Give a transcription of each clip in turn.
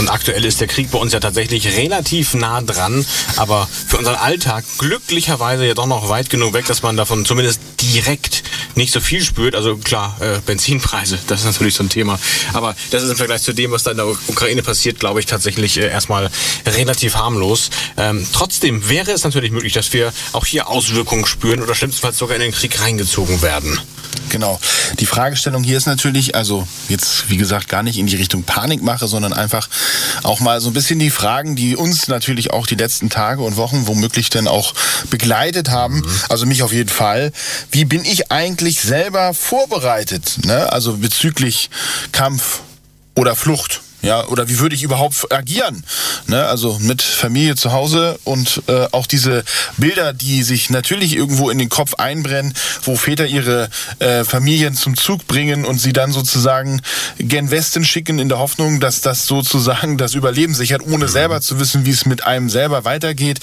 Und aktuell ist der Krieg bei uns ja tatsächlich relativ nah dran, aber für unseren Alltag glücklicherweise ja doch noch weit genug weg, dass man davon zumindest direkt nicht so viel spürt. Also klar, äh, Benzinpreise, das ist natürlich so ein Thema. Aber das ist im Vergleich zu dem, was da in der Ukraine passiert, glaube ich, tatsächlich äh, erstmal relativ harmlos. Ähm, trotzdem wäre es natürlich möglich, dass wir auch hier Auswirkungen spüren oder schlimmstenfalls sogar in den Krieg reingezogen werden. Genau. Die Fragestellung hier ist natürlich, also jetzt wie gesagt gar nicht in die Richtung Panikmache, sondern einfach auch mal so ein bisschen die Fragen, die uns natürlich auch die letzten Tage und Wochen womöglich dann auch begleitet haben. Mhm. Also mich auf jeden Fall. Wie bin ich eigentlich selber vorbereitet? Ne? Also bezüglich Kampf oder Flucht. Ja, oder wie würde ich überhaupt agieren? Ne, also mit Familie zu Hause und äh, auch diese Bilder, die sich natürlich irgendwo in den Kopf einbrennen, wo Väter ihre äh, Familien zum Zug bringen und sie dann sozusagen gen Westen schicken in der Hoffnung, dass das sozusagen das Überleben sichert, ohne mhm. selber zu wissen, wie es mit einem selber weitergeht.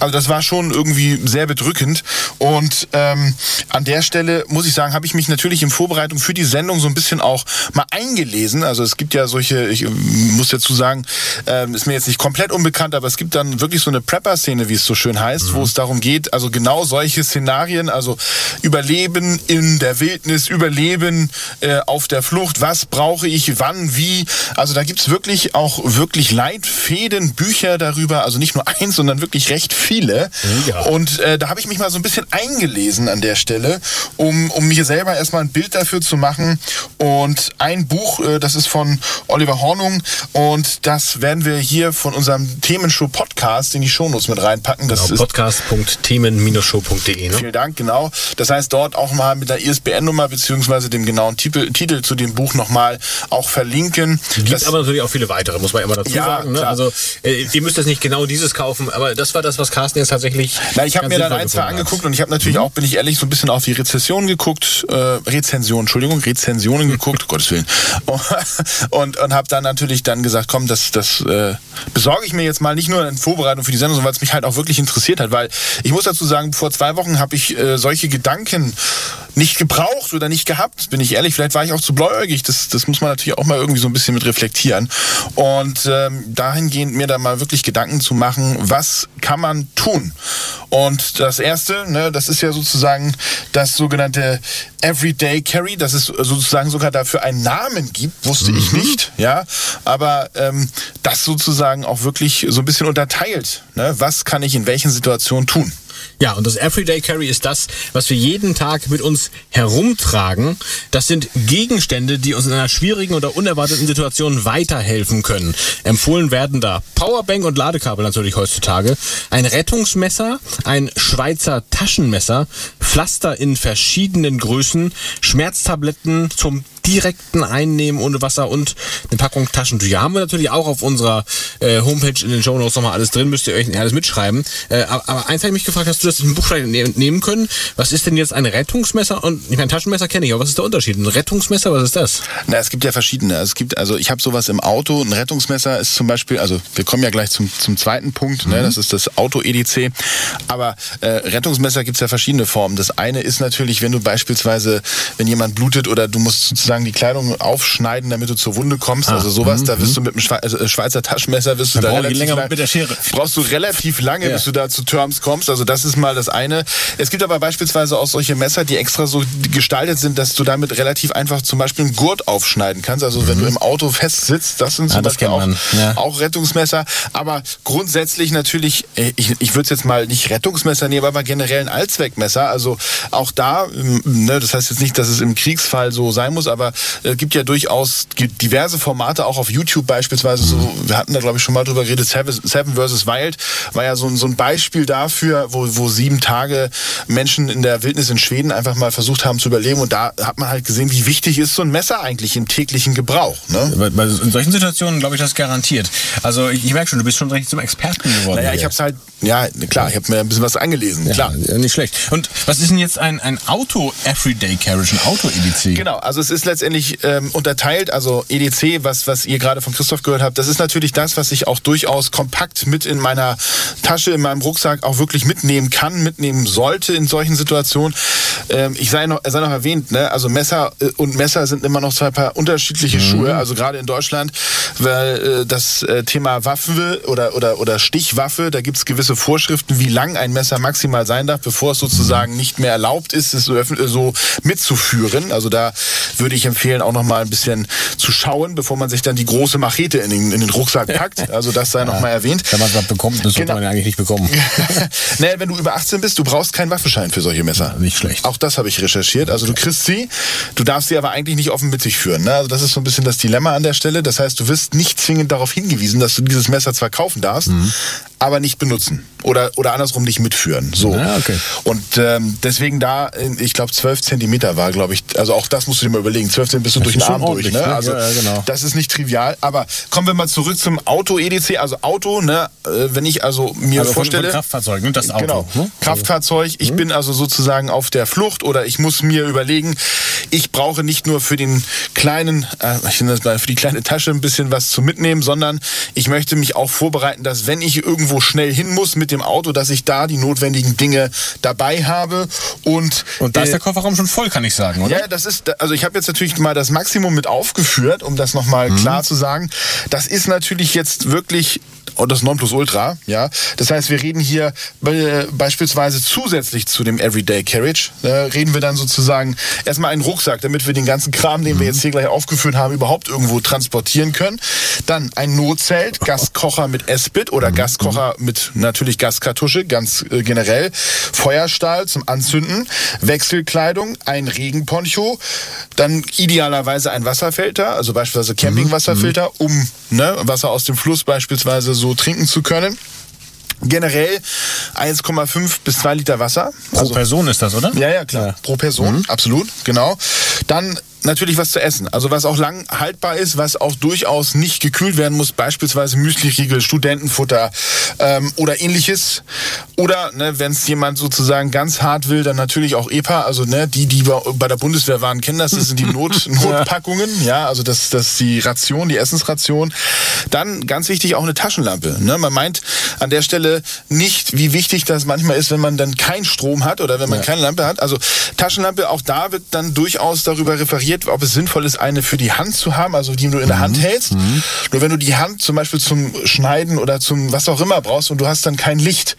Also das war schon irgendwie sehr bedrückend. Und ähm, an der Stelle muss ich sagen, habe ich mich natürlich in Vorbereitung für die Sendung so ein bisschen auch mal eingelesen. Also es gibt ja solche, ich muss dazu sagen, äh, ist mir jetzt nicht komplett unbekannt, aber es gibt dann wirklich so eine Prepper-Szene, wie es so schön heißt, mhm. wo es darum geht, also genau solche Szenarien, also Überleben in der Wildnis, Überleben äh, auf der Flucht, was brauche ich, wann, wie. Also da gibt's wirklich auch wirklich Leitfäden, Bücher darüber, also nicht nur eins, sondern wirklich recht viele. Ja. Und äh, da habe ich mich mal so ein bisschen eingelesen an der Stelle, um, um mir selber erstmal ein Bild dafür zu machen. Und ein Buch, äh, das ist von Oliver Hornung, und das werden wir hier von unserem Themenshow Podcast in die Shownotes mit reinpacken. Das genau, podcast.themen-show.de. Ne? Vielen Dank, genau. Das heißt, dort auch mal mit der ISBN-Nummer beziehungsweise dem genauen Titel, Titel zu dem Buch nochmal auch verlinken. Gibt das, aber natürlich auch viele weitere, muss man immer dazu ja, sagen. Ne? Also äh, ihr müsst jetzt nicht genau dieses kaufen, aber das war das, was Carsten jetzt tatsächlich. Na, ich habe mir dann ein, zwei angeguckt und ich habe natürlich mhm. auch, bin ich ehrlich, so ein bisschen auf die Rezession geguckt, äh, Rezension, Entschuldigung, Rezensionen geguckt, Gottes Willen. Und, und habe dann natürlich dann gesagt, komm, das, das äh, besorge ich mir jetzt mal nicht nur in Vorbereitung für die Sendung, sondern weil es mich halt auch wirklich interessiert hat. Weil ich muss dazu sagen, vor zwei Wochen habe ich äh, solche Gedanken nicht gebraucht oder nicht gehabt, bin ich ehrlich. Vielleicht war ich auch zu bläugig. Das, das muss man natürlich auch mal irgendwie so ein bisschen mit reflektieren. Und ähm, dahingehend mir da mal wirklich Gedanken zu machen, was kann man tun? Und das erste, ne, das ist ja sozusagen das sogenannte Everyday Carry, dass es sozusagen sogar dafür einen Namen gibt, wusste mhm. ich nicht, ja, aber ähm, das sozusagen auch wirklich so ein bisschen unterteilt. Ne? Was kann ich in welchen Situationen tun? Ja, und das Everyday Carry ist das, was wir jeden Tag mit uns herumtragen. Das sind Gegenstände, die uns in einer schwierigen oder unerwarteten Situation weiterhelfen können. Empfohlen werden da Powerbank und Ladekabel natürlich heutzutage, ein Rettungsmesser, ein Schweizer Taschenmesser, Pflaster in verschiedenen Größen, Schmerztabletten zum direkten Einnehmen ohne Wasser und eine Packung Taschentücher. Haben wir natürlich auch auf unserer äh, Homepage in den Show Notes nochmal alles drin, müsst ihr euch alles mitschreiben. Äh, aber, aber eins habe ich mich gefragt, hast du das im Buch nehmen können? Was ist denn jetzt ein Rettungsmesser? Und ich meine, Taschenmesser kenne ich, aber was ist der Unterschied? Ein Rettungsmesser, was ist das? Na, es gibt ja verschiedene. Es gibt, also ich habe sowas im Auto. Ein Rettungsmesser ist zum Beispiel, also wir kommen ja gleich zum, zum zweiten Punkt, ne? mhm. ne? das ist das Auto-EDC. Aber äh, Rettungsmesser gibt es ja verschiedene Formen. Das eine ist natürlich, wenn du beispielsweise, wenn jemand blutet oder du musst sozusagen sozusagen die Kleidung aufschneiden, damit du zur Wunde kommst. Ah, also sowas, mh, da wirst du mit dem Schwe also äh, Schweizer Taschenmesser wirst du da relativ länger lang, mit der Schere. Brauchst du relativ lange, ja. bis du da zu Terms kommst. Also das ist mal das eine. Es gibt aber beispielsweise auch solche Messer, die extra so gestaltet sind, dass du damit relativ einfach zum Beispiel einen Gurt aufschneiden kannst. Also mhm. wenn du im Auto fest sitzt, das sind zum ah, Beispiel auch, ja. auch Rettungsmesser. Aber grundsätzlich natürlich, äh, ich, ich würde es jetzt mal nicht Rettungsmesser nehmen, aber generell ein Allzweckmesser. Also auch da, ne, das heißt jetzt nicht, dass es im Kriegsfall so sein muss, aber aber äh, gibt ja durchaus diverse Formate, auch auf YouTube beispielsweise. So, wir hatten da, glaube ich, schon mal drüber geredet, Seven, vs. Wild war ja so, ein- so ein Beispiel dafür, wo, wo sieben Tage Menschen in der Wildnis in Schweden einfach mal versucht haben zu überleben. Und da hat man halt gesehen, wie wichtig ist so ein Messer eigentlich im täglichen Gebrauch. Ne? In solchen Situationen glaube ich das garantiert. Also ich, merke schon, du bist schon richtig zum Experten geworden. Naja, hier. ich habe es halt, ja, klar, ich habe mir ein bisschen was angelesen, klar. Ja, nicht schlecht. Und was ist denn jetzt ein, ein Auto-Everyday Carriage, ein Auto-EDC? Genau, also es ist letztendlich ähm, unterteilt, also EDC, was, was ihr gerade von Christoph gehört habt, das ist natürlich das, was ich auch durchaus kompakt mit in meiner Tasche, in meinem Rucksack auch wirklich mitnehmen kann, mitnehmen sollte in solchen Situationen. Ähm, ich sei noch, sei noch erwähnt, ne? also Messer äh, und Messer sind immer noch zwei paar unterschiedliche Schuhe, also gerade in Deutschland, weil äh, das äh, Thema Waffe oder, oder, oder Stichwaffe, da gibt es gewisse Vorschriften, wie lang ein Messer maximal sein darf, bevor es sozusagen nicht mehr erlaubt ist, es so, so mitzuführen. Also da würde ich empfehlen, auch noch mal ein bisschen zu schauen, bevor man sich dann die große Machete in den, in den Rucksack packt. Also das sei noch mal erwähnt. Wenn man was bekommt, das sollte Genau. man ja eigentlich nicht bekommen. naja, wenn du über 18 bist, du brauchst keinen Waffenschein für solche Messer. Nicht schlecht. Auch das habe ich recherchiert. Also du kriegst sie, du darfst sie aber eigentlich nicht offen mit sich führen. Ne? Also das ist so ein bisschen das Dilemma an der Stelle. Das heißt, du wirst nicht zwingend darauf hingewiesen, dass du dieses Messer zwar kaufen darfst, Mhm. Aber nicht benutzen. Oder, oder andersrum nicht mitführen. So. Ah, okay. Und ähm, deswegen da, äh, ich glaube 12 Zentimeter war, glaube ich, also auch das musst du dir mal überlegen. 12 Zentimeter bist du durch den Arm durch. Ne? ne? Also Ja, ja, genau. das ist nicht trivial. Aber kommen wir mal zurück zum Auto-EDC. Also Auto, ne? äh, wenn ich also mir Also vorstelle... von Kraftfahrzeugen, ne? das Auto. Genau. Ne? Kraftfahrzeug. Ich bin also sozusagen auf der Flucht oder ich muss mir überlegen, ich brauche nicht nur für den kleinen, äh, ich nenne das mal für die kleine Tasche ein bisschen was zu mitnehmen, sondern ich möchte mich auch vorbereiten, dass wenn ich irgendwo schnell hin muss mit dem Auto, dass ich da die notwendigen Dinge dabei habe und Und da ist äh, der Kofferraum schon voll, kann ich sagen, oder? ja, das ist, also ich habe jetzt natürlich mal das Maximum mit aufgeführt, um das nochmal Mhm. klar zu sagen. Das ist natürlich jetzt wirklich das Nonplusultra, ja. Das heißt, wir reden hier äh, beispielsweise zusätzlich zu dem Everyday Carriage, äh, reden wir dann sozusagen erstmal einen Rucksack, damit wir den ganzen Kram, den wir jetzt hier gleich aufgeführt haben, überhaupt irgendwo transportieren können. Dann ein Notzelt, Gaskocher mit Esbit oder Gaskocher mit natürlich Gaskartusche, ganz äh, generell. Feuerstahl zum Anzünden, Wechselkleidung, ein Regenponcho, dann idealerweise ein Wasserfilter, also beispielsweise Campingwasserfilter, um ne, Wasser aus dem Fluss beispielsweise so trinken zu können. Generell 1,5 bis 2 Liter Wasser. Pro Person ist das, oder? Ja, ja, klar. Pro Person, absolut, genau. Dann natürlich was zu essen. Also was auch lang haltbar ist, was auch durchaus nicht gekühlt werden muss, beispielsweise Müsliriegel, Studentenfutter ähm, oder ähnliches. Oder ne, wenn es jemand sozusagen ganz hart will, dann natürlich auch EPA. Also ne, die, die bei der Bundeswehr waren, kennen das. Das sind die Not, Notpackungen. Ja, also das, das ist die Ration, die Essensration. Dann ganz wichtig auch eine Taschenlampe. Ne? Man meint an der Stelle nicht, wie wichtig das manchmal ist, wenn man dann keinen Strom hat oder wenn man keine Lampe hat. Also Taschenlampe, auch da wird dann durchaus darüber referiert, ob es sinnvoll ist, eine für die Hand zu haben, also die du in der Hand hältst. Nur wenn du die Hand zum Beispiel zum Schneiden oder zum was auch immer brauchst und du hast dann kein Licht,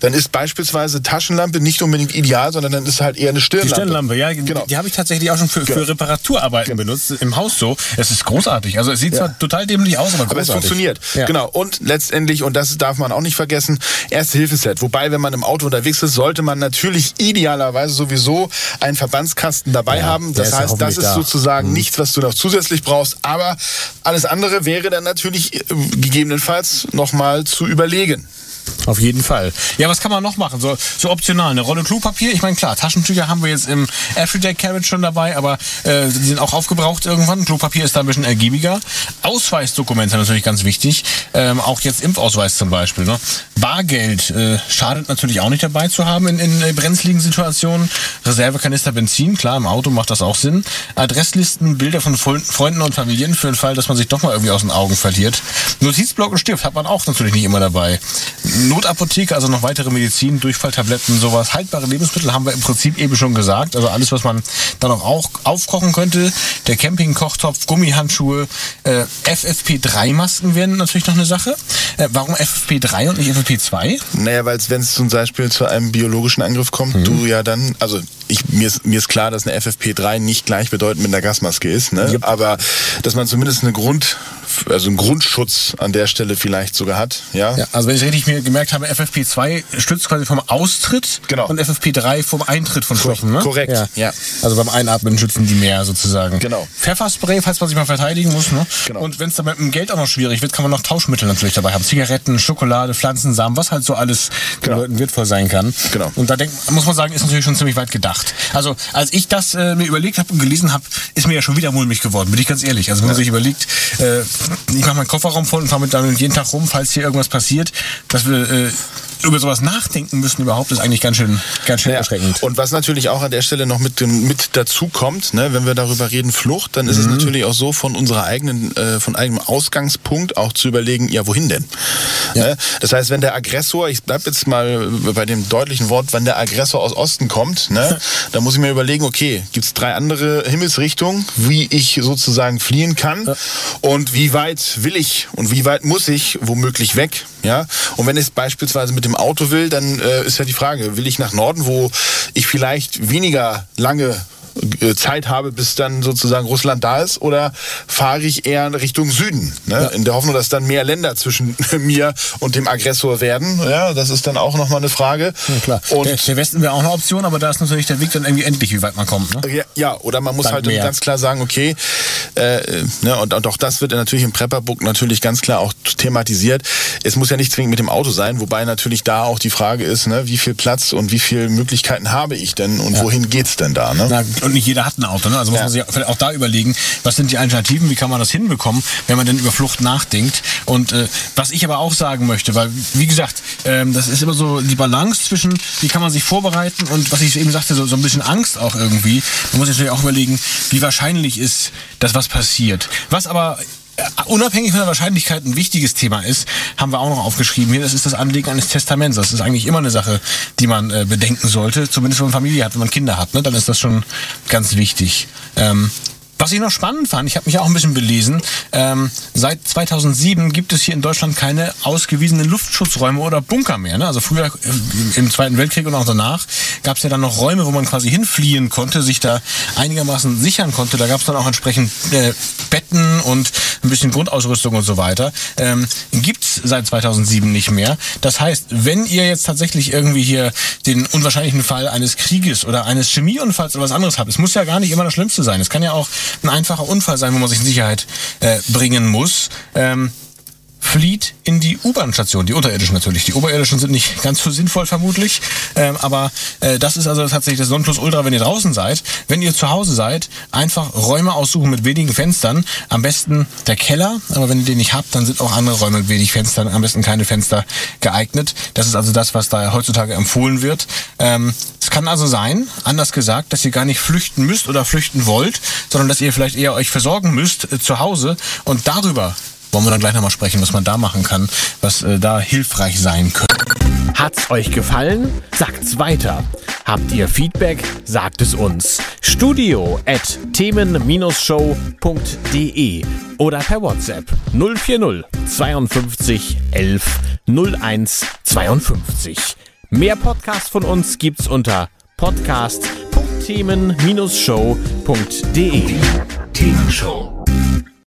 dann ist beispielsweise Taschenlampe nicht unbedingt ideal, sondern dann ist halt eher eine Die Stirnlampe. Stirnlampe, ja, Genau. die habe ich tatsächlich auch schon für, für Reparaturarbeiten benutzt, im Haus so. Es ist großartig. Also es sieht zwar total dämlich aus, aber Aber es funktioniert. Ja. Genau. Und letztendlich, und das darf man auch nicht vergessen, Erste-Hilfe-Set. Wobei, wenn man im Auto unterwegs ist, sollte man natürlich idealerweise sowieso einen Verbandskasten dabei Ja, haben. Das ist ja heißt, das hoffentlich ist da. Mhm. sozusagen nichts, was du noch zusätzlich brauchst. Aber alles andere wäre dann natürlich äh, gegebenenfalls nochmal zu überlegen. Auf jeden Fall. Ja, was kann man noch machen? So, so optional. Eine Rolle Klopapier. Ich meine, klar, Taschentücher haben wir jetzt im Everyday Carriage schon dabei, aber äh, die sind auch aufgebraucht irgendwann. Klopapier ist da ein bisschen ergiebiger. Ausweisdokumente natürlich ganz wichtig. Ähm, auch jetzt Impfausweis zum Beispiel. Ne? Bargeld äh, schadet natürlich auch nicht dabei zu haben in, in äh, brenzligen Situationen. Reservekanister Benzin, klar, im Auto macht das auch Sinn. Adresslisten, Bilder von Freunden und Familien für den Fall, dass man sich doch mal irgendwie aus den Augen verliert. Notizblock und Stift hat man auch natürlich nicht immer dabei. Notapotheke, also noch weitere Medizin, Durchfalltabletten, sowas. Haltbare Lebensmittel haben wir im Prinzip eben schon gesagt. Also alles, was man dann auch, auch aufkochen könnte. Der Campingkochtopf, Gummihandschuhe, äh, FFP3-Masken wären natürlich noch eine Sache. Äh, warum FFP3 und nicht FFP2? Naja, weil wenn es zum Beispiel zu einem biologischen Angriff kommt, Mhm. du ja dann, also ich, mir, ist, mir ist klar, dass eine FFP3 nicht gleichbedeutend mit einer Gasmaske ist, ne? Yep. aber dass man zumindest eine Grund also einen Grundschutz an der Stelle vielleicht sogar hat. Ja, Ja, also wenn ich richtig mir gemerkt habe, FFP2 stützt quasi vom Austritt Genau. und FFP3 vom Eintritt von Stoffen, ne? korrekt, Ja. ja. Also beim Einatmen schützen die mehr sozusagen. Genau. Pfefferspray, falls man sich mal verteidigen muss, ne? Genau. Und wenn es dann mit dem Geld auch noch schwierig wird, kann man noch Tauschmittel natürlich dabei haben. Zigaretten, Schokolade, Pflanzensamen, was halt so alles den Genau. Leuten wertvoll sein kann. Genau. Und da denk, muss man sagen, ist natürlich schon ziemlich weit gedacht. Also als ich das äh, mir überlegt habe und gelesen habe, ist mir ja schon wieder mulmig geworden, bin ich ganz ehrlich. Also wenn man sich überlegt, äh, ich mache meinen Kofferraum voll und fahre mit damit jeden Tag rum, falls hier irgendwas passiert, dass wir äh, über sowas nachdenken müssen überhaupt, ist eigentlich ganz schön, ganz schön erschreckend. Und was natürlich auch an der Stelle noch mit, mit dazu kommt, ne, wenn wir darüber reden, Flucht, dann ist es natürlich auch so, von unserer eigenen, äh, von eigenem Ausgangspunkt auch zu überlegen, ja, wohin denn? Ne? Das heißt, wenn der Aggressor, ich bleib jetzt mal bei dem deutlichen Wort, wenn der Aggressor aus Osten kommt, ne, dann muss ich mir überlegen, okay, gibt's drei andere Himmelsrichtungen, wie ich sozusagen fliehen kann und wie weit will ich und wie weit muss ich womöglich weg? Ja? Und wenn ich beispielsweise mit dem Auto will, dann äh, ist ja die Frage, will ich nach Norden, wo ich vielleicht weniger lange Zeit habe, bis dann sozusagen Russland da ist, oder fahre ich eher in Richtung Süden, ne? in der Hoffnung, dass dann mehr Länder zwischen mir und dem Aggressor werden. Ja, das ist dann auch nochmal eine Frage. Ja, klar. Und der, der Westen wäre auch eine Option, aber da ist natürlich der Weg dann irgendwie endlich, wie weit man kommt. Ne? ja, ja, oder man muss halt mehr. ganz klar sagen, okay, äh, ne, und, und auch das wird natürlich im Prepperbook natürlich ganz klar auch thematisiert. Es muss ja nicht zwingend mit dem Auto sein, wobei natürlich da auch die Frage ist, ne, wie viel Platz und wie viele Möglichkeiten habe ich denn und wohin geht's denn da? Ne? Na, und nicht jeder hat ein Auto, ne? Also muss man sich vielleicht auch da überlegen, was sind die Alternativen, wie kann man das hinbekommen, wenn man denn über Flucht nachdenkt. Und äh, was ich aber auch sagen möchte, weil, wie gesagt, ähm, das ist immer so die Balance zwischen, wie kann man sich vorbereiten und was ich eben sagte, so, so ein bisschen Angst auch irgendwie. Man muss natürlich auch überlegen, wie wahrscheinlich ist, dass was passiert. Was aber Unabhängig von der Wahrscheinlichkeit ein wichtiges Thema ist, haben wir auch noch aufgeschrieben hier, das ist das Anlegen eines Testaments. Das ist eigentlich immer eine Sache, die man äh, bedenken sollte, zumindest wenn man Familie hat, wenn man Kinder hat, ne, dann ist das schon ganz wichtig. Ähm, was ich noch spannend fand, ich habe mich auch ein bisschen belesen, ähm, seit 2007 gibt es hier in Deutschland keine ausgewiesenen Luftschutzräume oder Bunker mehr. Ne? Also früher äh, im Zweiten Weltkrieg und auch danach gab es ja dann noch Räume, wo man quasi hinfliehen konnte, sich da einigermaßen sichern konnte. Da gab es dann auch entsprechend äh, Betten und ein bisschen Grundausrüstung und so weiter. Ähm, gibt's seit 2007 nicht mehr. Das heißt, wenn ihr jetzt tatsächlich irgendwie hier den unwahrscheinlichen Fall eines Krieges oder eines Chemieunfalls oder was anderes habt, es muss ja gar nicht immer das Schlimmste sein. Es kann ja auch ein einfacher Unfall sein, wo man sich in Sicherheit äh, bringen muss. Ähm, flieht in die U-Bahn-Station, die unterirdischen natürlich. Die oberirdischen sind nicht ganz so sinnvoll vermutlich, ähm, aber äh, das ist also tatsächlich das Nonplusultra, wenn ihr draußen seid. Wenn ihr zu Hause seid, einfach Räume aussuchen mit wenigen Fenstern, am besten der Keller, aber wenn ihr den nicht habt, dann sind auch andere Räume mit wenig Fenstern, am besten keine Fenster geeignet. Das ist also das, was da heutzutage empfohlen wird. Ähm, es kann also sein, anders gesagt, dass ihr gar nicht flüchten müsst oder flüchten wollt, sondern dass ihr vielleicht eher euch versorgen müsst äh, zu Hause und darüber wollen wir dann gleich nochmal sprechen, was man da machen kann, was äh, da hilfreich sein könnte. Hat's euch gefallen? Sagt's weiter. Habt ihr Feedback? Sagt es uns. Studio at themen-show.de oder per WhatsApp 040 52 11 01 52. Mehr Podcasts von uns gibt's unter podcast.themen-show.de. Themenshow.